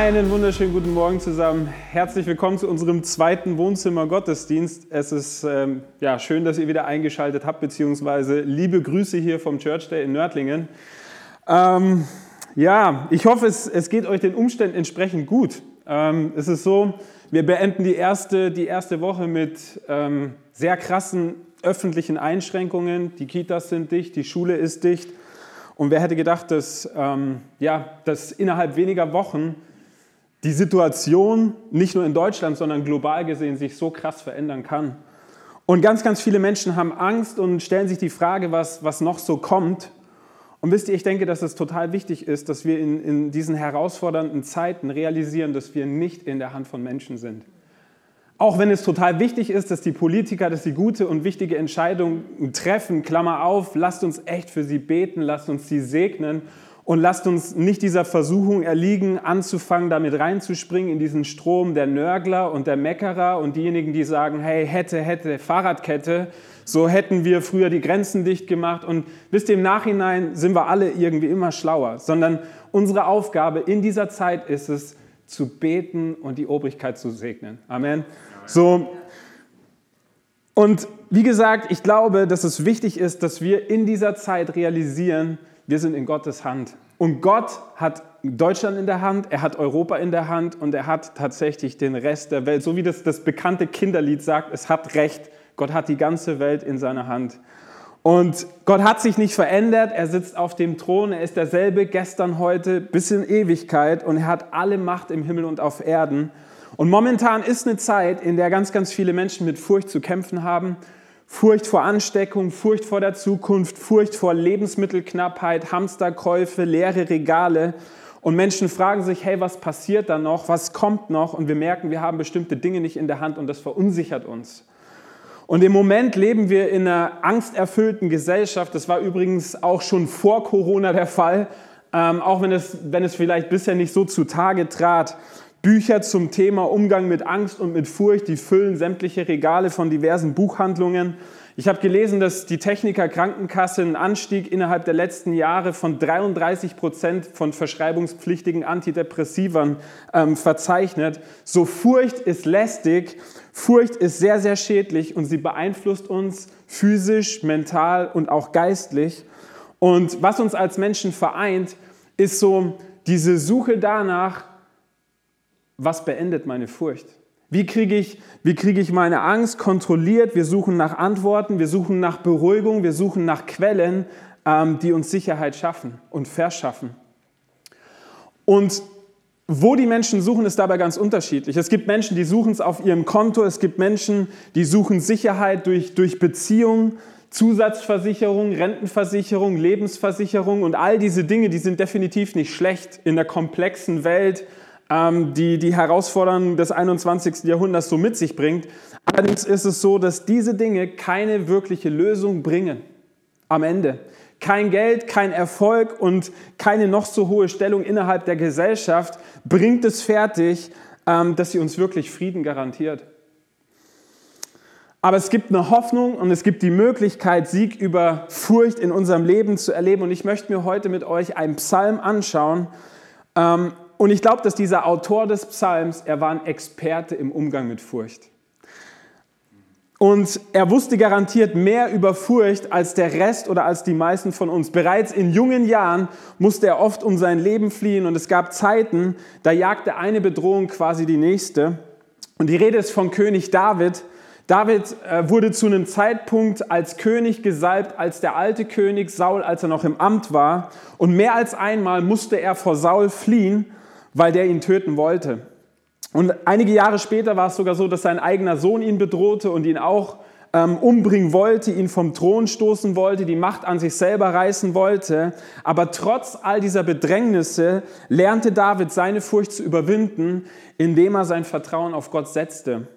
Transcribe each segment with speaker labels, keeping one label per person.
Speaker 1: Einen wunderschönen guten Morgen zusammen. Herzlich willkommen zu unserem zweiten Wohnzimmer-Gottesdienst. Es ist ähm, ja, schön, dass ihr wieder eingeschaltet habt, beziehungsweise liebe Grüße hier vom Church Day in Nördlingen. Ähm, ja, ich hoffe, es, es geht euch den Umständen entsprechend gut. Ähm, es ist so, wir beenden die erste, die erste Woche mit ähm, sehr krassen öffentlichen Einschränkungen. Die Kitas sind dicht, die Schule ist dicht. Und wer hätte gedacht, dass, ähm, ja, dass innerhalb weniger Wochen die Situation nicht nur in Deutschland, sondern global gesehen sich so krass verändern kann. Und ganz, ganz viele Menschen haben Angst und stellen sich die Frage, was, was noch so kommt. Und wisst ihr, ich denke, dass es total wichtig ist, dass wir in, in diesen herausfordernden Zeiten realisieren, dass wir nicht in der Hand von Menschen sind. Auch wenn es total wichtig ist, dass die Politiker, dass sie gute und wichtige Entscheidungen treffen, Klammer auf, lasst uns echt für sie beten, lasst uns sie segnen und lasst uns nicht dieser Versuchung erliegen, anzufangen, damit reinzuspringen in diesen Strom der Nörgler und der Meckerer und diejenigen, die sagen, hey, hätte, hätte, Fahrradkette, so hätten wir früher die Grenzen dicht gemacht. Und ihr, im Nachhinein sind wir alle irgendwie immer schlauer, sondern unsere Aufgabe in dieser Zeit ist es, zu beten und die Obrigkeit zu segnen. Amen. So. Und wie gesagt, ich glaube, dass es wichtig ist, dass wir in dieser Zeit realisieren, wir sind in Gottes Hand. Und Gott hat Deutschland in der Hand, er hat Europa in der Hand und er hat tatsächlich den Rest der Welt. So wie das, das bekannte Kinderlied sagt, es hat Recht. Gott hat die ganze Welt in seiner Hand. Und Gott hat sich nicht verändert, er sitzt auf dem Thron, er ist derselbe gestern, heute, bis in Ewigkeit und er hat alle Macht im Himmel und auf Erden. Und momentan ist eine Zeit, in der ganz, ganz viele Menschen mit Furcht zu kämpfen haben Furcht vor Ansteckung, Furcht vor der Zukunft, Furcht vor Lebensmittelknappheit, Hamsterkäufe, leere Regale. Und Menschen fragen sich, hey, was passiert da noch? Was kommt noch? Und wir merken, wir haben bestimmte Dinge nicht in der Hand und das verunsichert uns. Und im Moment leben wir in einer angsterfüllten Gesellschaft. Das war übrigens auch schon vor Corona der Fall, ähm, auch wenn es, wenn es vielleicht bisher nicht so zutage trat. Bücher zum Thema Umgang mit Angst und mit Furcht, die füllen sämtliche Regale von diversen Buchhandlungen. Ich habe gelesen, dass die Techniker Krankenkasse einen Anstieg innerhalb der letzten Jahre von 33 Prozent von verschreibungspflichtigen Antidepressivern ähm, verzeichnet. So Furcht ist lästig, Furcht ist sehr, sehr schädlich und sie beeinflusst uns physisch, mental und auch geistlich. Und was uns als Menschen vereint, ist so diese Suche danach, was beendet meine Furcht? Wie kriege ich, wie kriege ich meine Angst kontrolliert? Wir suchen nach Antworten, wir suchen nach Beruhigung, wir suchen nach Quellen, ähm, die uns Sicherheit schaffen und verschaffen. Und wo die Menschen suchen, ist dabei ganz unterschiedlich. Es gibt Menschen, die suchen es auf ihrem Konto, es gibt Menschen, die suchen Sicherheit durch, durch Beziehungen, Zusatzversicherung, Rentenversicherung, Lebensversicherung und all diese Dinge, die sind definitiv nicht schlecht in der komplexen Welt die die Herausforderungen des 21. Jahrhunderts so mit sich bringt. Allerdings ist es so, dass diese Dinge keine wirkliche Lösung bringen am Ende. Kein Geld, kein Erfolg und keine noch so hohe Stellung innerhalb der Gesellschaft bringt es fertig, ähm, dass sie uns wirklich Frieden garantiert. Aber es gibt eine Hoffnung und es gibt die Möglichkeit, Sieg über Furcht in unserem Leben zu erleben. Und ich möchte mir heute mit euch einen Psalm anschauen, ähm, und ich glaube, dass dieser Autor des Psalms, er war ein Experte im Umgang mit Furcht. Und er wusste garantiert mehr über Furcht als der Rest oder als die meisten von uns. Bereits in jungen Jahren musste er oft um sein Leben fliehen und es gab Zeiten, da jagte eine Bedrohung quasi die nächste. Und die Rede ist von König David. David äh, wurde zu einem Zeitpunkt als König gesalbt, als der alte König Saul, als er noch im Amt war. Und mehr als einmal musste er vor Saul fliehen weil der ihn töten wollte. Und einige Jahre später war es sogar so, dass sein eigener Sohn ihn bedrohte und ihn auch ähm, umbringen wollte, ihn vom Thron stoßen wollte, die Macht an sich selber reißen wollte. Aber trotz all dieser Bedrängnisse lernte David seine Furcht zu überwinden, indem er sein Vertrauen auf Gott setzte.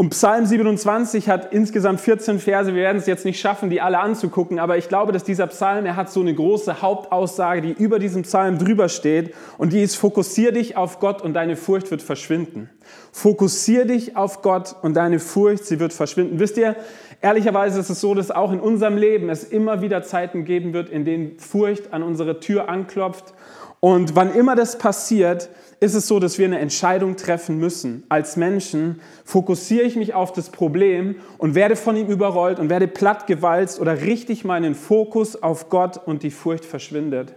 Speaker 1: Und Psalm 27 hat insgesamt 14 Verse. Wir werden es jetzt nicht schaffen, die alle anzugucken, aber ich glaube, dass dieser Psalm, er hat so eine große Hauptaussage, die über diesem Psalm drüber steht. Und die ist, fokussier dich auf Gott und deine Furcht wird verschwinden. Fokussier dich auf Gott und deine Furcht, sie wird verschwinden. Wisst ihr, ehrlicherweise ist es so, dass auch in unserem Leben es immer wieder Zeiten geben wird, in denen Furcht an unsere Tür anklopft Und wann immer das passiert, ist es so, dass wir eine Entscheidung treffen müssen. Als Menschen fokussiere ich mich auf das Problem und werde von ihm überrollt und werde plattgewalzt oder richte ich meinen Fokus auf Gott und die Furcht verschwindet.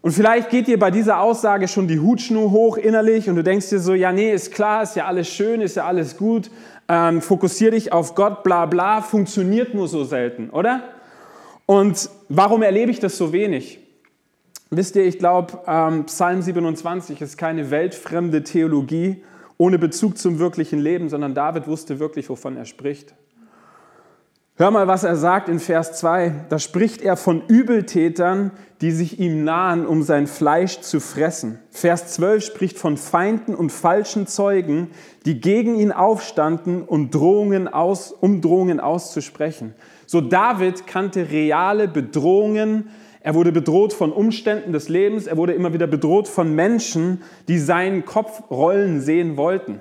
Speaker 1: Und vielleicht geht dir bei dieser Aussage schon die Hutschnur hoch innerlich und du denkst dir so, ja, nee, ist klar, ist ja alles schön, ist ja alles gut, ähm, fokussiere dich auf Gott, bla bla, funktioniert nur so selten, oder? Und warum erlebe ich das so wenig? Wisst ihr, ich glaube, ähm, Psalm 27 ist keine weltfremde Theologie ohne Bezug zum wirklichen Leben, sondern David wusste wirklich, wovon er spricht. Hör mal, was er sagt in Vers 2. Da spricht er von Übeltätern, die sich ihm nahen, um sein Fleisch zu fressen. Vers 12 spricht von Feinden und falschen Zeugen, die gegen ihn aufstanden, um Drohungen, aus, um Drohungen auszusprechen. So David kannte reale Bedrohungen, er wurde bedroht von Umständen des Lebens, er wurde immer wieder bedroht von Menschen, die seinen Kopf rollen sehen wollten.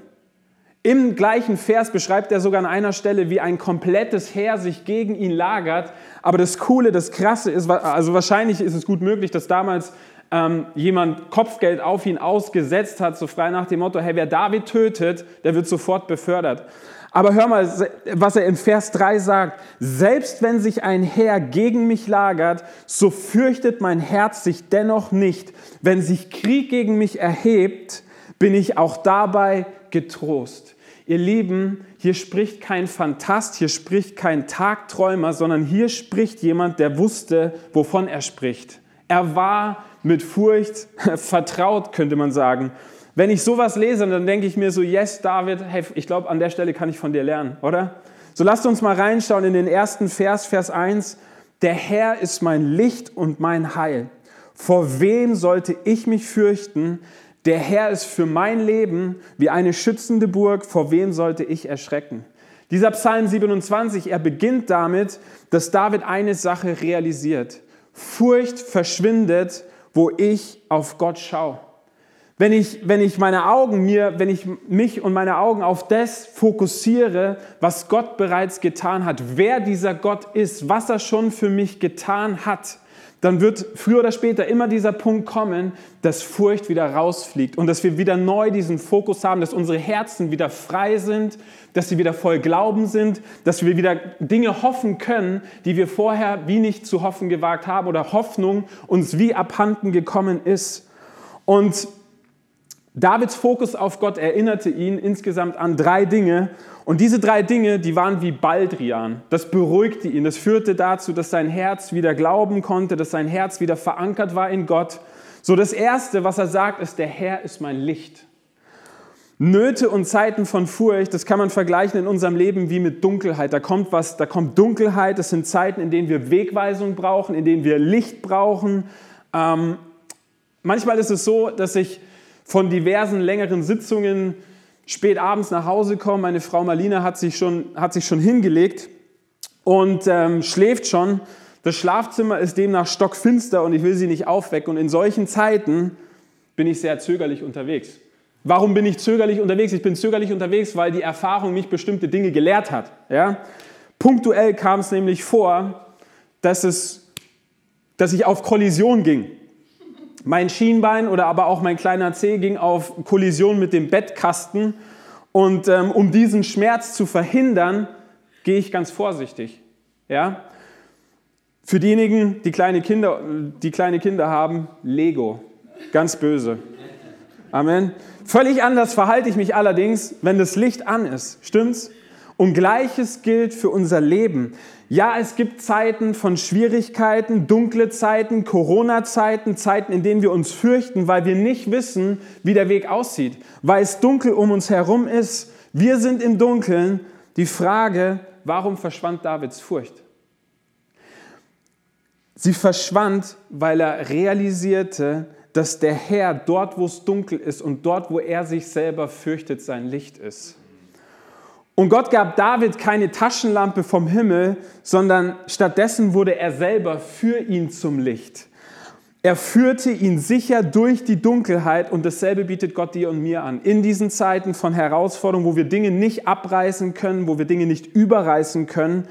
Speaker 1: Im gleichen Vers beschreibt er sogar an einer Stelle, wie ein komplettes Heer sich gegen ihn lagert. Aber das Coole, das Krasse ist, also wahrscheinlich ist es gut möglich, dass damals ähm, jemand Kopfgeld auf ihn ausgesetzt hat, so frei nach dem Motto, hey, wer David tötet, der wird sofort befördert. Aber hör mal, was er in Vers 3 sagt. Selbst wenn sich ein Herr gegen mich lagert, so fürchtet mein Herz sich dennoch nicht. Wenn sich Krieg gegen mich erhebt, bin ich auch dabei getrost. Ihr Lieben, hier spricht kein Fantast, hier spricht kein Tagträumer, sondern hier spricht jemand, der wusste, wovon er spricht. Er war mit Furcht vertraut, könnte man sagen. Wenn ich sowas lese, dann denke ich mir so, yes, David, hey, ich glaube, an der Stelle kann ich von dir lernen, oder? So lasst uns mal reinschauen in den ersten Vers, Vers 1. Der Herr ist mein Licht und mein Heil. Vor wem sollte ich mich fürchten? Der Herr ist für mein Leben wie eine schützende Burg. Vor wem sollte ich erschrecken? Dieser Psalm 27, er beginnt damit, dass David eine Sache realisiert. Furcht verschwindet, wo ich auf Gott schaue. Wenn ich, wenn ich meine Augen mir, wenn ich mich und meine Augen auf das fokussiere, was Gott bereits getan hat, wer dieser Gott ist, was er schon für mich getan hat, dann wird früher oder später immer dieser Punkt kommen, dass Furcht wieder rausfliegt und dass wir wieder neu diesen Fokus haben, dass unsere Herzen wieder frei sind, dass sie wieder voll Glauben sind, dass wir wieder Dinge hoffen können, die wir vorher wie nicht zu hoffen gewagt haben oder Hoffnung uns wie abhanden gekommen ist. Und Davids Fokus auf Gott erinnerte ihn insgesamt an drei Dinge. Und diese drei Dinge, die waren wie Baldrian. Das beruhigte ihn. Das führte dazu, dass sein Herz wieder glauben konnte, dass sein Herz wieder verankert war in Gott. So das Erste, was er sagt, ist, der Herr ist mein Licht. Nöte und Zeiten von Furcht, das kann man vergleichen in unserem Leben wie mit Dunkelheit. Da kommt was, da kommt Dunkelheit. Das sind Zeiten, in denen wir Wegweisung brauchen, in denen wir Licht brauchen. Ähm, manchmal ist es so, dass ich von diversen längeren Sitzungen spät abends nach Hause komme. Meine Frau Marlina hat sich schon, hat sich schon hingelegt und ähm, schläft schon. Das Schlafzimmer ist demnach stockfinster und ich will sie nicht aufwecken. Und in solchen Zeiten bin ich sehr zögerlich unterwegs. Warum bin ich zögerlich unterwegs? Ich bin zögerlich unterwegs, weil die Erfahrung mich bestimmte Dinge gelehrt hat. Ja? Punktuell kam es nämlich vor, dass, es, dass ich auf Kollision ging. Mein Schienbein oder aber auch mein kleiner Zeh ging auf Kollision mit dem Bettkasten. Und ähm, um diesen Schmerz zu verhindern, gehe ich ganz vorsichtig. Ja? Für diejenigen, die kleine, Kinder, die kleine Kinder haben, Lego. Ganz böse. Amen. Völlig anders verhalte ich mich allerdings, wenn das Licht an ist. Stimmt's? Und gleiches gilt für unser Leben. Ja, es gibt Zeiten von Schwierigkeiten, dunkle Zeiten, Corona-Zeiten, Zeiten, in denen wir uns fürchten, weil wir nicht wissen, wie der Weg aussieht, weil es dunkel um uns herum ist. Wir sind im Dunkeln. Die Frage, warum verschwand Davids Furcht? Sie verschwand, weil er realisierte, dass der Herr dort, wo es dunkel ist und dort, wo er sich selber fürchtet, sein Licht ist. Und Gott gab David keine Taschenlampe vom Himmel, sondern stattdessen wurde er selber für ihn zum Licht. Er führte ihn sicher durch die Dunkelheit und dasselbe bietet Gott dir und mir an. In diesen Zeiten von Herausforderungen, wo wir Dinge nicht abreißen können, wo wir Dinge nicht überreißen können,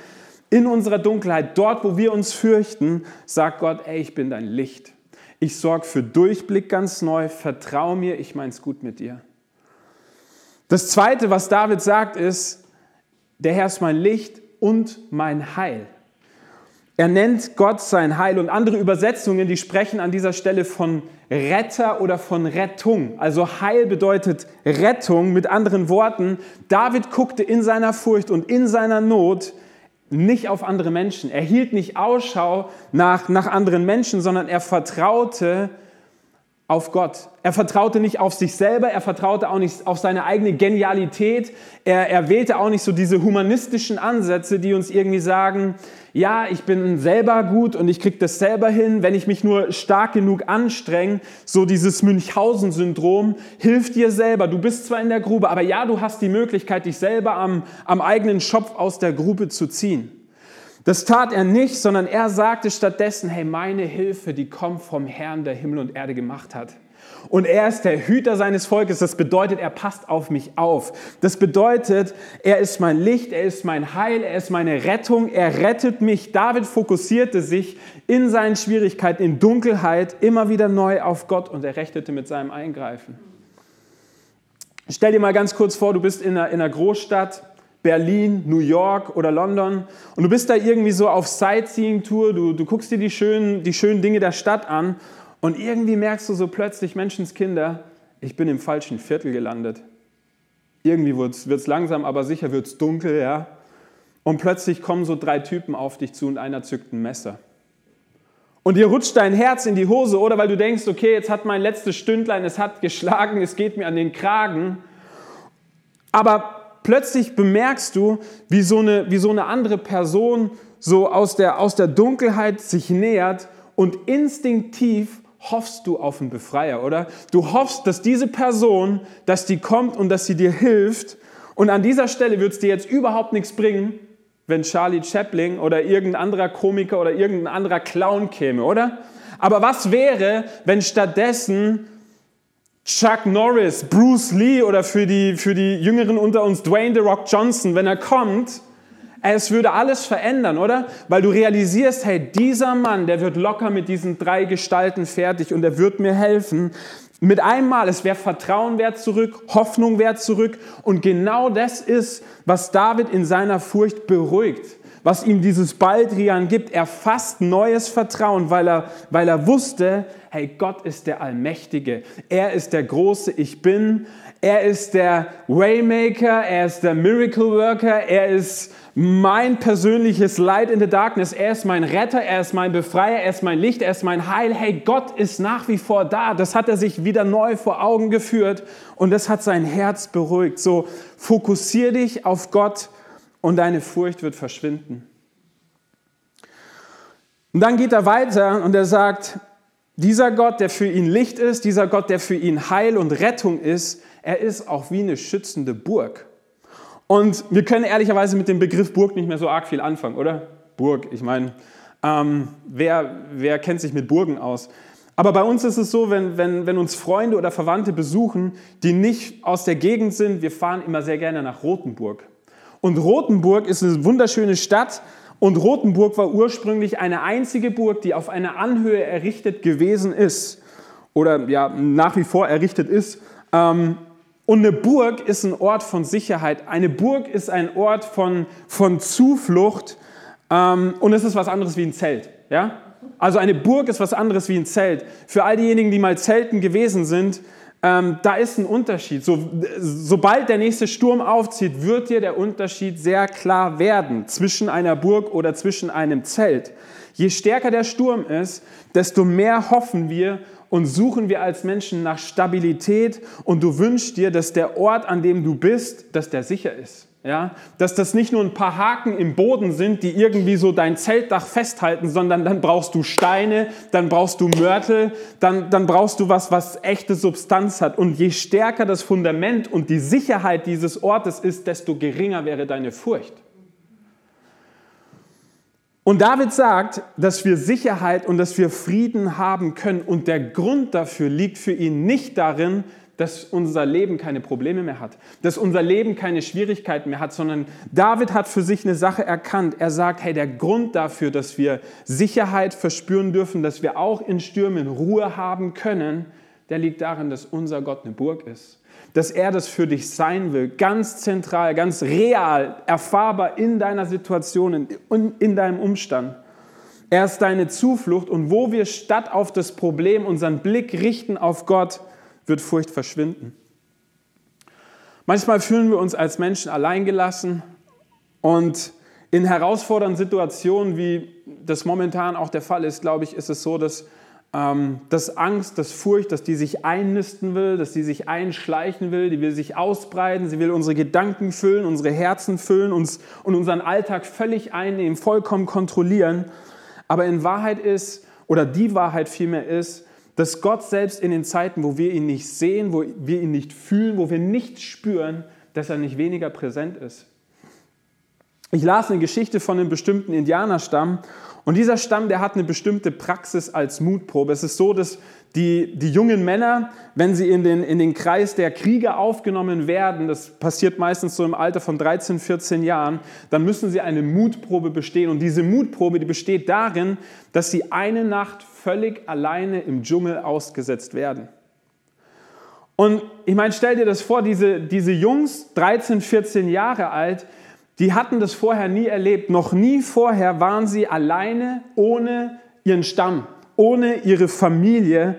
Speaker 1: in unserer Dunkelheit, dort, wo wir uns fürchten, sagt Gott, ey, ich bin dein Licht. Ich sorge für Durchblick ganz neu. Vertrau mir, ich mein's gut mit dir. Das Zweite, was David sagt, ist, der Herr ist mein Licht und mein Heil. Er nennt Gott sein Heil und andere Übersetzungen, die sprechen an dieser Stelle von Retter oder von Rettung. Also Heil bedeutet Rettung. Mit anderen Worten, David guckte in seiner Furcht und in seiner Not nicht auf andere Menschen. Er hielt nicht Ausschau nach, nach anderen Menschen, sondern er vertraute auf Gott. Er vertraute nicht auf sich selber, er vertraute auch nicht auf seine eigene Genialität. Er, er wählte auch nicht so diese humanistischen Ansätze, die uns irgendwie sagen, ja, ich bin selber gut und ich kriege das selber hin, wenn ich mich nur stark genug anstrenge. So dieses Münchhausen-Syndrom, hilf dir selber. Du bist zwar in der Grube, aber ja, du hast die Möglichkeit, dich selber am, am eigenen Schopf aus der Grube zu ziehen. Das tat er nicht, sondern er sagte stattdessen, hey, meine Hilfe, die kommt vom Herrn, der Himmel und Erde gemacht hat. Und er ist der Hüter seines Volkes. Das bedeutet, er passt auf mich auf. Das bedeutet, er ist mein Licht, er ist mein Heil, er ist meine Rettung, er rettet mich. David fokussierte sich in seinen Schwierigkeiten, in Dunkelheit immer wieder neu auf Gott und er rechtete mit seinem Eingreifen. Stell dir mal ganz kurz vor, du bist in einer, in einer Großstadt, Berlin, New York oder London und du bist da irgendwie so auf Sightseeing-Tour, du, du guckst dir die schönen, die schönen Dinge der Stadt an und irgendwie merkst du so plötzlich, Menschenskinder, ich bin im falschen Viertel gelandet. Irgendwie wird es langsam, aber sicher wird es dunkel, ja. Und plötzlich kommen so drei Typen auf dich zu und einer zückt ein Messer. Und dir rutscht dein Herz in die Hose, oder weil du denkst, okay, jetzt hat mein letztes Stündlein, es hat geschlagen, es geht mir an den Kragen. Aber plötzlich bemerkst du, wie so eine, wie so eine andere Person so aus der, aus der Dunkelheit sich nähert und instinktiv hoffst du auf einen Befreier, oder? Du hoffst, dass diese Person, dass die kommt und dass sie dir hilft. Und an dieser Stelle wird es dir jetzt überhaupt nichts bringen, wenn Charlie Chaplin oder irgendein anderer Komiker oder irgendein anderer Clown käme, oder? Aber was wäre, wenn stattdessen Chuck Norris, Bruce Lee oder für die, für die Jüngeren unter uns Dwayne The Rock Johnson, wenn er kommt, es würde alles verändern, oder? Weil du realisierst, hey, dieser Mann, der wird locker mit diesen drei Gestalten fertig und er wird mir helfen. Mit einmal, es wäre Vertrauen wert zurück, Hoffnung wert zurück. Und genau das ist, was David in seiner Furcht beruhigt was ihm dieses Baldrian gibt. Er fasst neues Vertrauen, weil er, weil er wusste, hey, Gott ist der Allmächtige. Er ist der große Ich Bin. Er ist der Waymaker. Er ist der Miracle Worker. Er ist mein persönliches Light in the Darkness. Er ist mein Retter. Er ist mein Befreier. Er ist mein Licht. Er ist mein Heil. Hey, Gott ist nach wie vor da. Das hat er sich wieder neu vor Augen geführt und das hat sein Herz beruhigt. So, fokussier dich auf Gott und deine Furcht wird verschwinden. Und dann geht er weiter und er sagt, dieser Gott, der für ihn Licht ist, dieser Gott, der für ihn Heil und Rettung ist, er ist auch wie eine schützende Burg. Und wir können ehrlicherweise mit dem Begriff Burg nicht mehr so arg viel anfangen, oder? Burg, ich meine, ähm, wer, wer kennt sich mit Burgen aus? Aber bei uns ist es so, wenn, wenn, wenn uns Freunde oder Verwandte besuchen, die nicht aus der Gegend sind, wir fahren immer sehr gerne nach Rothenburg. Und Rothenburg ist eine wunderschöne Stadt. Und Rothenburg war ursprünglich eine einzige Burg, die auf einer Anhöhe errichtet gewesen ist. Oder ja, nach wie vor errichtet ist. Ähm, und eine Burg ist ein Ort von Sicherheit. Eine Burg ist ein Ort von, von Zuflucht. Ähm, und es ist was anderes wie ein Zelt. Ja? Also eine Burg ist was anderes wie ein Zelt. Für all diejenigen, die mal Zelten gewesen sind, ähm, da ist ein Unterschied. So, sobald der nächste Sturm aufzieht, wird dir der Unterschied sehr klar werden zwischen einer Burg oder zwischen einem Zelt. Je stärker der Sturm ist, desto mehr hoffen wir und suchen wir als Menschen nach Stabilität und du wünschst dir, dass der Ort, an dem du bist, dass der sicher ist. Ja, dass das nicht nur ein paar Haken im Boden sind, die irgendwie so dein Zeltdach festhalten, sondern dann brauchst du Steine, dann brauchst du Mörtel, dann, dann brauchst du was, was echte Substanz hat. Und je stärker das Fundament und die Sicherheit dieses Ortes ist, desto geringer wäre deine Furcht. Und David sagt, dass wir Sicherheit und dass wir Frieden haben können. Und der Grund dafür liegt für ihn nicht darin, dass unser Leben keine Probleme mehr hat, dass unser Leben keine Schwierigkeiten mehr hat, sondern David hat für sich eine Sache erkannt. Er sagt, hey, der Grund dafür, dass wir Sicherheit verspüren dürfen, dass wir auch in Stürmen Ruhe haben können, der liegt darin, dass unser Gott eine Burg ist. Dass er das für dich sein will, ganz zentral, ganz real, erfahrbar in deiner Situation und in deinem Umstand. Er ist deine Zuflucht und wo wir statt auf das Problem unseren Blick richten auf Gott, wird Furcht verschwinden. Manchmal fühlen wir uns als Menschen alleingelassen und in herausfordernden Situationen, wie das momentan auch der Fall ist, glaube ich, ist es so, dass, ähm, dass Angst, dass Furcht, dass die sich einnisten will, dass die sich einschleichen will, die will sich ausbreiten, sie will unsere Gedanken füllen, unsere Herzen füllen uns, und unseren Alltag völlig einnehmen, vollkommen kontrollieren. Aber in Wahrheit ist, oder die Wahrheit vielmehr ist, dass Gott selbst in den Zeiten, wo wir ihn nicht sehen, wo wir ihn nicht fühlen, wo wir nichts spüren, dass er nicht weniger präsent ist. Ich las eine Geschichte von einem bestimmten Indianerstamm und dieser Stamm, der hat eine bestimmte Praxis als Mutprobe. Es ist so, dass die, die jungen Männer, wenn sie in den, in den Kreis der Krieger aufgenommen werden, das passiert meistens so im Alter von 13, 14 Jahren, dann müssen sie eine Mutprobe bestehen. Und diese Mutprobe, die besteht darin, dass sie eine Nacht völlig alleine im Dschungel ausgesetzt werden. Und ich meine, stell dir das vor, diese, diese Jungs, 13, 14 Jahre alt, die hatten das vorher nie erlebt. Noch nie vorher waren sie alleine ohne ihren Stamm ohne ihre Familie,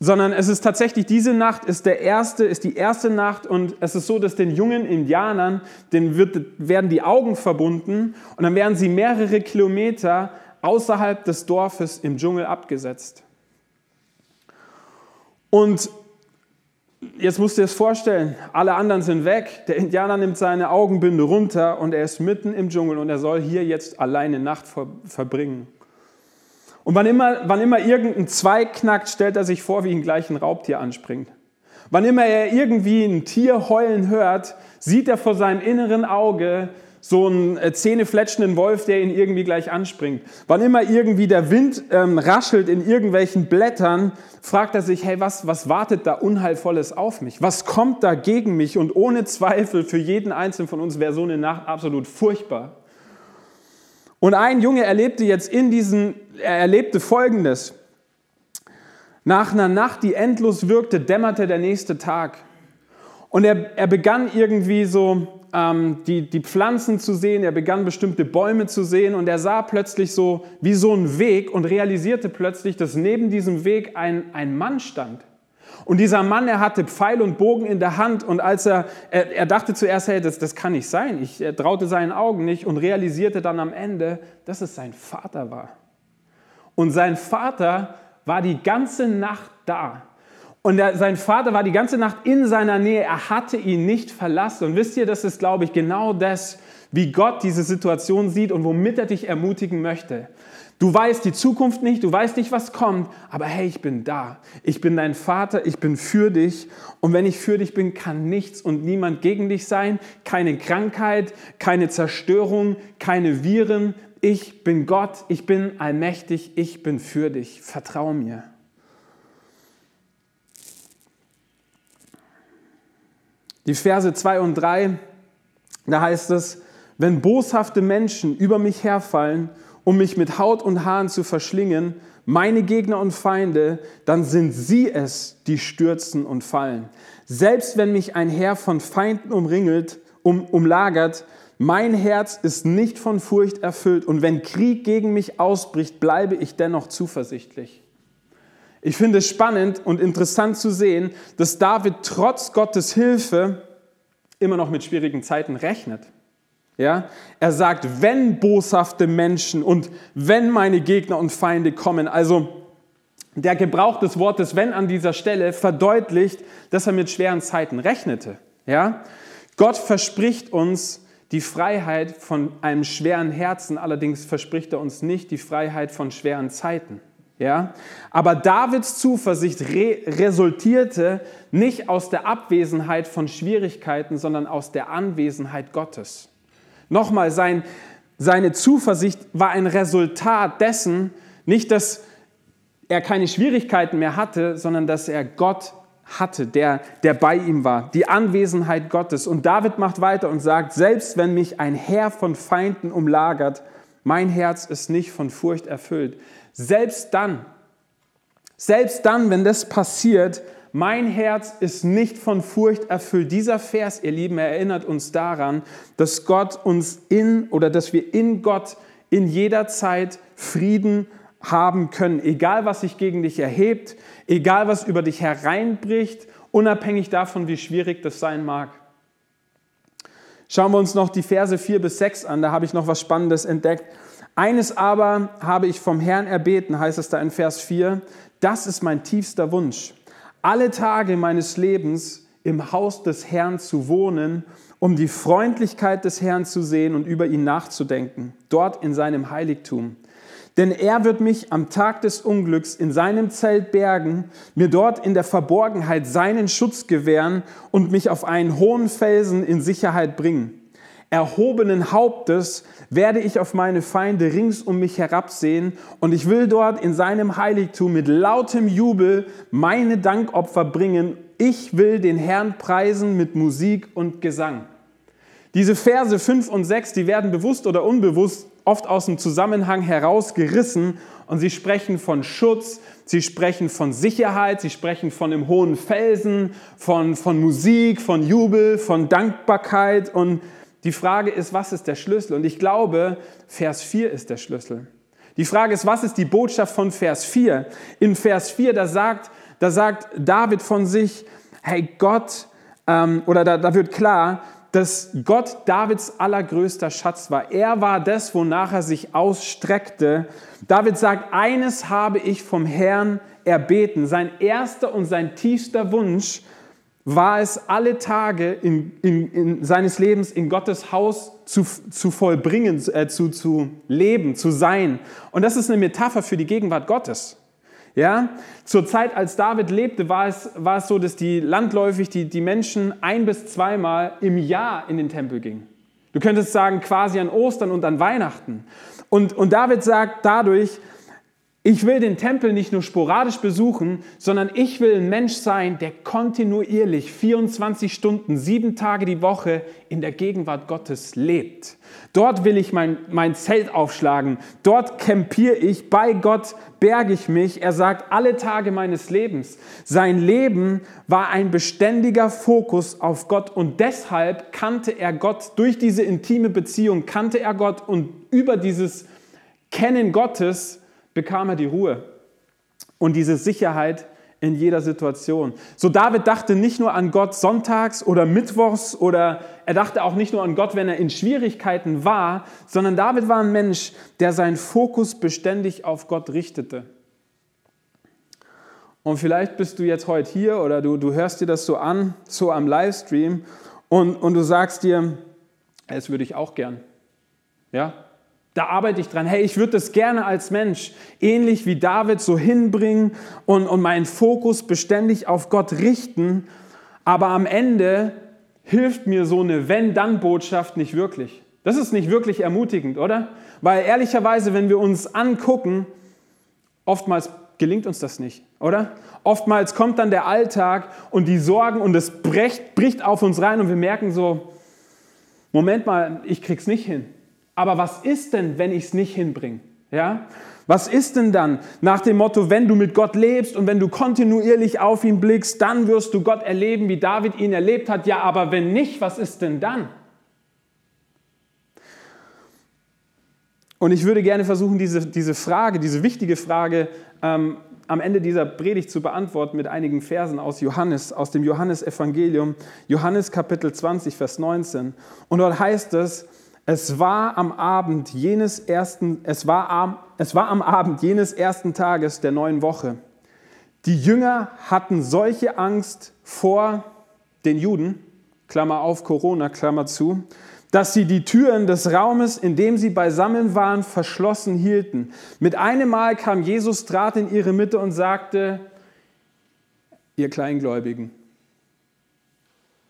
Speaker 1: sondern es ist tatsächlich diese Nacht ist der erste ist die erste Nacht und es ist so, dass den jungen Indianern den wird, werden die Augen verbunden und dann werden sie mehrere Kilometer außerhalb des Dorfes im Dschungel abgesetzt. Und jetzt musst du dir das vorstellen, alle anderen sind weg, der Indianer nimmt seine Augenbinde runter und er ist mitten im Dschungel und er soll hier jetzt alleine Nacht verbringen. Und wann immer, wann immer irgendein Zweig knackt, stellt er sich vor, wie ihn gleich ein Raubtier anspringt. Wann immer er irgendwie ein Tier heulen hört, sieht er vor seinem inneren Auge so einen äh, zähnefletschenden Wolf, der ihn irgendwie gleich anspringt. Wann immer irgendwie der Wind ähm, raschelt in irgendwelchen Blättern, fragt er sich, hey, was, was wartet da Unheilvolles auf mich? Was kommt da gegen mich? Und ohne Zweifel, für jeden Einzelnen von uns wäre so eine Nacht absolut furchtbar. Und ein Junge erlebte jetzt in diesen, er erlebte Folgendes. Nach einer Nacht, die endlos wirkte, dämmerte der nächste Tag. Und er, er begann irgendwie so ähm, die, die Pflanzen zu sehen, er begann bestimmte Bäume zu sehen und er sah plötzlich so wie so einen Weg und realisierte plötzlich, dass neben diesem Weg ein, ein Mann stand. Und dieser Mann, er hatte Pfeil und Bogen in der Hand und als er, er, er dachte zuerst, hey, das, das kann nicht sein. Ich, er traute seinen Augen nicht und realisierte dann am Ende, dass es sein Vater war. Und sein Vater war die ganze Nacht da. Und er, sein Vater war die ganze Nacht in seiner Nähe. Er hatte ihn nicht verlassen. Und wisst ihr, das ist, glaube ich, genau das, wie Gott diese Situation sieht und womit er dich ermutigen möchte. Du weißt die Zukunft nicht, du weißt nicht, was kommt, aber hey, ich bin da. Ich bin dein Vater, ich bin für dich. Und wenn ich für dich bin, kann nichts und niemand gegen dich sein. Keine Krankheit, keine Zerstörung, keine Viren. Ich bin Gott, ich bin allmächtig, ich bin für dich. Vertrau mir. Die Verse 2 und 3, da heißt es, wenn boshafte Menschen über mich herfallen um mich mit Haut und Haaren zu verschlingen, meine Gegner und Feinde, dann sind sie es, die stürzen und fallen. Selbst wenn mich ein Heer von Feinden umringelt, um, umlagert, mein Herz ist nicht von Furcht erfüllt und wenn Krieg gegen mich ausbricht, bleibe ich dennoch zuversichtlich. Ich finde es spannend und interessant zu sehen, dass David trotz Gottes Hilfe immer noch mit schwierigen Zeiten rechnet. Ja? Er sagt, wenn boshafte Menschen und wenn meine Gegner und Feinde kommen, also der Gebrauch des Wortes wenn an dieser Stelle verdeutlicht, dass er mit schweren Zeiten rechnete. Ja? Gott verspricht uns die Freiheit von einem schweren Herzen, allerdings verspricht er uns nicht die Freiheit von schweren Zeiten. Ja? Aber Davids Zuversicht re resultierte nicht aus der Abwesenheit von Schwierigkeiten, sondern aus der Anwesenheit Gottes. Nochmal, sein, seine Zuversicht war ein Resultat dessen, nicht, dass er keine Schwierigkeiten mehr hatte, sondern dass er Gott hatte, der, der bei ihm war, die Anwesenheit Gottes. Und David macht weiter und sagt, selbst wenn mich ein Heer von Feinden umlagert, mein Herz ist nicht von Furcht erfüllt. Selbst dann, selbst dann, wenn das passiert, mein Herz ist nicht von Furcht erfüllt. Dieser Vers, ihr Lieben, erinnert uns daran, dass Gott uns in oder dass wir in Gott in jeder Zeit Frieden haben können, egal was sich gegen dich erhebt, egal was über dich hereinbricht, unabhängig davon, wie schwierig das sein mag. Schauen wir uns noch die Verse 4 bis 6 an, da habe ich noch was Spannendes entdeckt. Eines aber habe ich vom Herrn erbeten, heißt es da in Vers 4, das ist mein tiefster Wunsch, alle Tage meines Lebens im Haus des Herrn zu wohnen, um die Freundlichkeit des Herrn zu sehen und über ihn nachzudenken, dort in seinem Heiligtum. Denn er wird mich am Tag des Unglücks in seinem Zelt bergen, mir dort in der Verborgenheit seinen Schutz gewähren und mich auf einen hohen Felsen in Sicherheit bringen. Erhobenen Hauptes werde ich auf meine Feinde rings um mich herabsehen und ich will dort in seinem Heiligtum mit lautem Jubel meine Dankopfer bringen. Ich will den Herrn preisen mit Musik und Gesang. Diese Verse 5 und 6, die werden bewusst oder unbewusst oft aus dem Zusammenhang herausgerissen und sie sprechen von Schutz, sie sprechen von Sicherheit, sie sprechen von einem hohen Felsen, von, von Musik, von Jubel, von Dankbarkeit und die Frage ist, was ist der Schlüssel? Und ich glaube, Vers 4 ist der Schlüssel. Die Frage ist, was ist die Botschaft von Vers 4? In Vers 4, da sagt, da sagt David von sich, hey Gott, ähm, oder da, da wird klar, dass Gott Davids allergrößter Schatz war. Er war das, wonach er sich ausstreckte. David sagt, eines habe ich vom Herrn erbeten. Sein erster und sein tiefster Wunsch war es, alle Tage in, in, in seines Lebens in Gottes Haus zu, zu vollbringen, äh, zu, zu leben, zu sein. Und das ist eine Metapher für die Gegenwart Gottes. Ja? Zur Zeit, als David lebte, war es, war es so, dass die landläufig die, die Menschen ein bis zweimal im Jahr in den Tempel gingen. Du könntest sagen, quasi an Ostern und an Weihnachten. Und, und David sagt dadurch, ich will den Tempel nicht nur sporadisch besuchen, sondern ich will ein Mensch sein, der kontinuierlich 24 Stunden, sieben Tage die Woche in der Gegenwart Gottes lebt. Dort will ich mein, mein Zelt aufschlagen. Dort campiere ich. Bei Gott berge ich mich. Er sagt, alle Tage meines Lebens. Sein Leben war ein beständiger Fokus auf Gott und deshalb kannte er Gott. Durch diese intime Beziehung kannte er Gott und über dieses Kennen Gottes bekam er die Ruhe und diese Sicherheit in jeder Situation. So David dachte nicht nur an Gott sonntags oder mittwochs oder er dachte auch nicht nur an Gott, wenn er in Schwierigkeiten war, sondern David war ein Mensch, der seinen Fokus beständig auf Gott richtete. Und vielleicht bist du jetzt heute hier oder du, du hörst dir das so an, so am Livestream und, und du sagst dir, das würde ich auch gern. Ja, da arbeite ich dran. Hey, ich würde das gerne als Mensch ähnlich wie David so hinbringen und, und meinen Fokus beständig auf Gott richten. Aber am Ende hilft mir so eine Wenn-Dann-Botschaft nicht wirklich. Das ist nicht wirklich ermutigend, oder? Weil ehrlicherweise, wenn wir uns angucken, oftmals gelingt uns das nicht, oder? Oftmals kommt dann der Alltag und die Sorgen und es bricht, bricht auf uns rein und wir merken so, Moment mal, ich krieg's nicht hin. Aber was ist denn, wenn ich es nicht hinbringe? Ja? Was ist denn dann nach dem Motto, wenn du mit Gott lebst und wenn du kontinuierlich auf ihn blickst, dann wirst du Gott erleben, wie David ihn erlebt hat. Ja, aber wenn nicht, was ist denn dann? Und ich würde gerne versuchen, diese, diese Frage, diese wichtige Frage ähm, am Ende dieser Predigt zu beantworten mit einigen Versen aus Johannes, aus dem Johannesevangelium, Johannes Kapitel 20, Vers 19. Und dort heißt es, es war am Abend jenes ersten, es war am, es war am Abend jenes ersten Tages der neuen Woche. Die Jünger hatten solche Angst vor den Juden, Klammer auf Corona, Klammer zu, dass sie die Türen des Raumes, in dem sie beisammen waren, verschlossen hielten. Mit einem Mal kam Jesus, trat in ihre Mitte und sagte, ihr Kleingläubigen,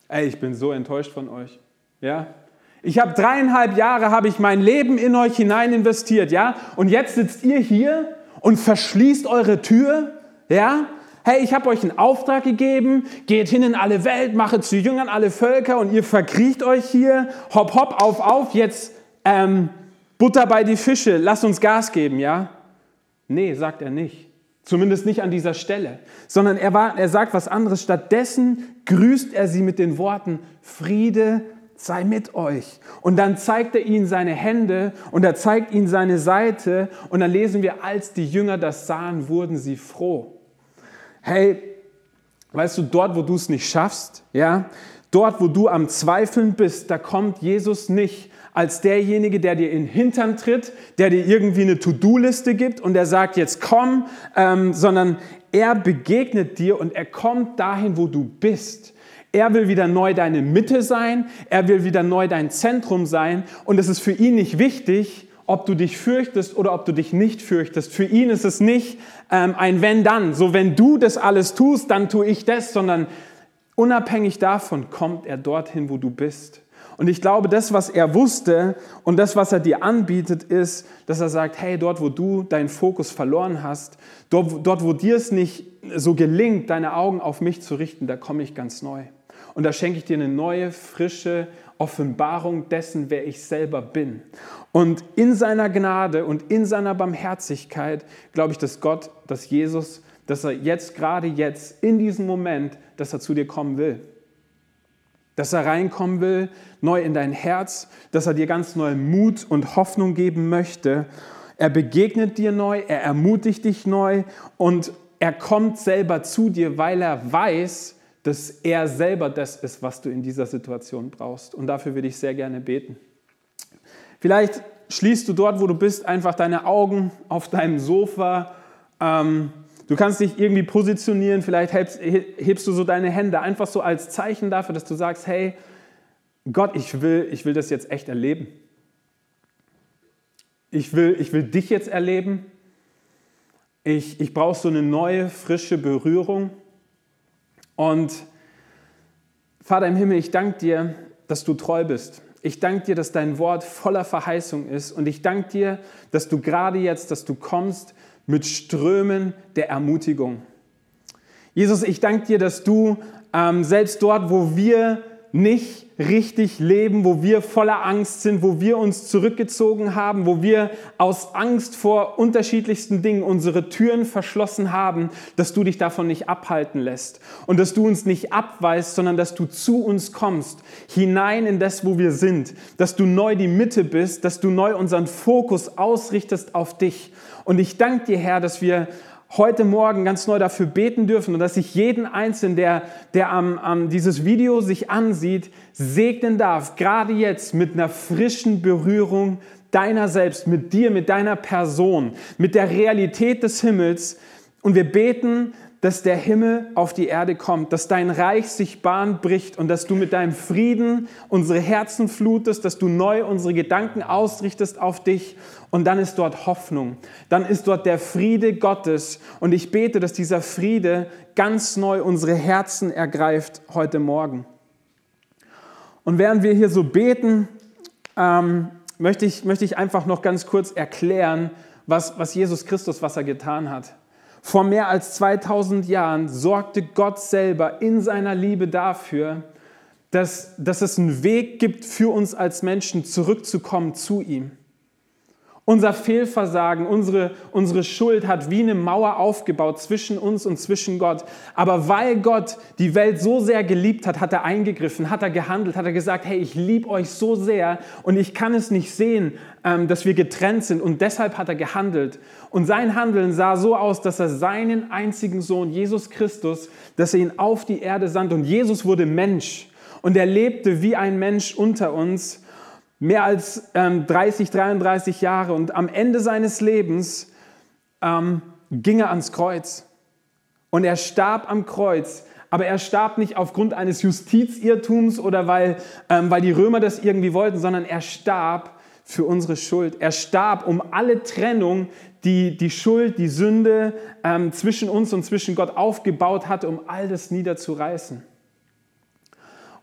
Speaker 1: ey, ich bin so enttäuscht von euch. Ja, ich habe dreieinhalb Jahre, habe ich mein Leben in euch hinein investiert, ja? Und jetzt sitzt ihr hier und verschließt eure Tür, ja? hey, ich habe euch einen Auftrag gegeben, geht hin in alle Welt, mache zu Jüngern alle Völker und ihr verkriecht euch hier, hopp, hopp, auf, auf, jetzt ähm, Butter bei die Fische, lasst uns Gas geben, ja? Nee, sagt er nicht. Zumindest nicht an dieser Stelle, sondern er, war, er sagt was anderes. Stattdessen grüßt er sie mit den Worten, Friede sei mit euch. Und dann zeigt er ihnen seine Hände und er zeigt ihnen seine Seite und dann lesen wir, als die Jünger das sahen, wurden sie froh. Hey, weißt du, dort, wo du es nicht schaffst, ja, dort, wo du am Zweifeln bist, da kommt Jesus nicht als derjenige, der dir in den Hintern tritt, der dir irgendwie eine To-Do-Liste gibt und der sagt, jetzt komm, ähm, sondern er begegnet dir und er kommt dahin, wo du bist. Er will wieder neu deine Mitte sein, er will wieder neu dein Zentrum sein und es ist für ihn nicht wichtig, ob du dich fürchtest oder ob du dich nicht fürchtest. Für ihn ist es nicht ähm, ein Wenn-Dann, so wenn du das alles tust, dann tue ich das, sondern unabhängig davon kommt er dorthin, wo du bist. Und ich glaube, das, was er wusste und das, was er dir anbietet, ist, dass er sagt, hey, dort, wo du deinen Fokus verloren hast, dort, dort wo dir es nicht so gelingt, deine Augen auf mich zu richten, da komme ich ganz neu. Und da schenke ich dir eine neue, frische Offenbarung dessen, wer ich selber bin. Und in seiner Gnade und in seiner Barmherzigkeit glaube ich, dass Gott, dass Jesus, dass er jetzt, gerade jetzt, in diesem Moment, dass er zu dir kommen will dass er reinkommen will, neu in dein Herz, dass er dir ganz neuen Mut und Hoffnung geben möchte. Er begegnet dir neu, er ermutigt dich neu und er kommt selber zu dir, weil er weiß, dass er selber das ist, was du in dieser Situation brauchst. Und dafür würde ich sehr gerne beten. Vielleicht schließt du dort, wo du bist, einfach deine Augen auf deinem Sofa. Ähm, Du kannst dich irgendwie positionieren, vielleicht hebst, hebst, du so deine Hände einfach so als Zeichen dafür, dass du sagst, hey, Gott, ich will, ich will das jetzt echt erleben. Ich will, ich will dich jetzt erleben. Ich, ich brauche so eine neue, frische Berührung. Und Vater im Himmel, ich danke dir, dass du treu bist. Ich danke dir, dass dein Wort voller Verheißung ist. Und ich danke dir, dass du gerade jetzt, dass du kommst mit Strömen der Ermutigung. Jesus, ich danke dir, dass du ähm, selbst dort, wo wir nicht richtig leben, wo wir voller Angst sind, wo wir uns zurückgezogen haben, wo wir aus Angst vor unterschiedlichsten Dingen unsere Türen verschlossen haben, dass du dich davon nicht abhalten lässt und dass du uns nicht abweist, sondern dass du zu uns kommst, hinein in das, wo wir sind, dass du neu die Mitte bist, dass du neu unseren Fokus ausrichtest auf dich. Und ich danke dir, Herr, dass wir heute Morgen ganz neu dafür beten dürfen und dass ich jeden Einzelnen, der, der am, am dieses Video sich ansieht, segnen darf, gerade jetzt mit einer frischen Berührung deiner selbst, mit dir, mit deiner Person, mit der Realität des Himmels. Und wir beten, dass der Himmel auf die Erde kommt, dass dein Reich sich Bahn bricht und dass du mit deinem Frieden unsere Herzen flutest, dass du neu unsere Gedanken ausrichtest auf dich und dann ist dort Hoffnung, dann ist dort der Friede Gottes und ich bete, dass dieser Friede ganz neu unsere Herzen ergreift heute Morgen. Und während wir hier so beten, ähm, möchte, ich, möchte ich einfach noch ganz kurz erklären, was, was Jesus Christus, was er getan hat. Vor mehr als 2000 Jahren sorgte Gott selber in seiner Liebe dafür, dass, dass es einen Weg gibt für uns als Menschen zurückzukommen zu ihm. Unser Fehlversagen, unsere, unsere Schuld hat wie eine Mauer aufgebaut zwischen uns und zwischen Gott. Aber weil Gott die Welt so sehr geliebt hat, hat er eingegriffen, hat er gehandelt, hat er gesagt, hey, ich liebe euch so sehr und ich kann es nicht sehen, ähm, dass wir getrennt sind. Und deshalb hat er gehandelt. Und sein Handeln sah so aus, dass er seinen einzigen Sohn, Jesus Christus, dass er ihn auf die Erde sandte. Und Jesus wurde Mensch. Und er lebte wie ein Mensch unter uns mehr als ähm, 30, 33 Jahre und am Ende seines Lebens ähm, ging er ans Kreuz. Und er starb am Kreuz, aber er starb nicht aufgrund eines Justizirrtums oder weil, ähm, weil die Römer das irgendwie wollten, sondern er starb für unsere Schuld. Er starb um alle Trennung, die die Schuld, die Sünde ähm, zwischen uns und zwischen Gott aufgebaut hatte, um all das niederzureißen.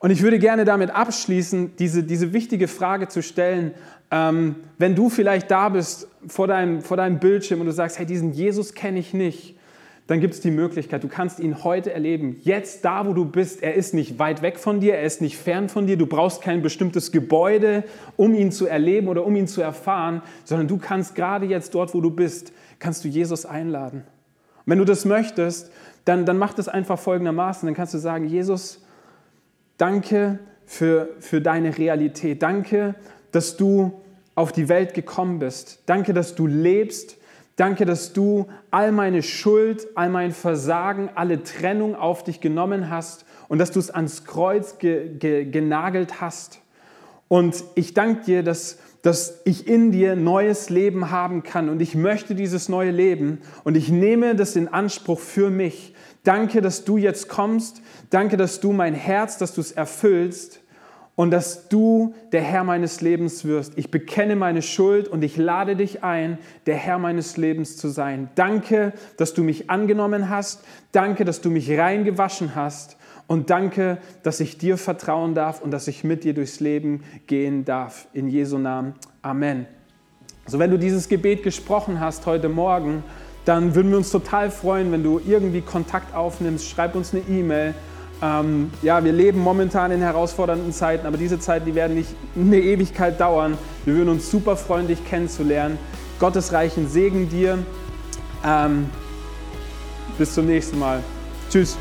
Speaker 1: Und ich würde gerne damit abschließen, diese, diese wichtige Frage zu stellen, ähm, wenn du vielleicht da bist vor deinem, vor deinem Bildschirm und du sagst, hey, diesen Jesus kenne ich nicht, dann gibt es die Möglichkeit, du kannst ihn heute erleben. Jetzt da, wo du bist. Er ist nicht weit weg von dir, er ist nicht fern von dir. Du brauchst kein bestimmtes Gebäude, um ihn zu erleben oder um ihn zu erfahren, sondern du kannst gerade jetzt dort, wo du bist, kannst du Jesus einladen. Und wenn du das möchtest, dann, dann mach das einfach folgendermaßen. Dann kannst du sagen, Jesus, danke für, für deine Realität. Danke, dass du auf die Welt gekommen bist. Danke, dass du lebst Danke, dass du all meine Schuld, all mein Versagen, alle Trennung auf dich genommen hast und dass du es ans Kreuz ge, ge, genagelt hast. Und ich danke dir, dass, dass ich in dir neues Leben haben kann und ich möchte dieses neue Leben und ich nehme das in Anspruch für mich. Danke, dass du jetzt kommst. Danke, dass du mein Herz, dass du es erfüllst und dass du der Herr meines Lebens wirst. Ich bekenne meine Schuld und ich lade dich ein, der Herr meines Lebens zu sein. Danke, dass du mich angenommen hast. Danke, dass du mich reingewaschen hast. Und danke, dass ich dir vertrauen darf und dass ich mit dir durchs Leben gehen darf. In Jesu Namen. Amen. So, wenn du dieses Gebet gesprochen hast heute Morgen, dann würden wir uns total freuen, wenn du irgendwie Kontakt aufnimmst. Schreib uns eine E-Mail ähm, ja, wir leben momentan in herausfordernden Zeiten, aber diese Zeiten, die werden nicht eine Ewigkeit dauern. Wir würden uns super freuen, dich kennenzulernen. Gottes reichen Segen dir. Ähm, bis zum nächsten Mal. Tschüss.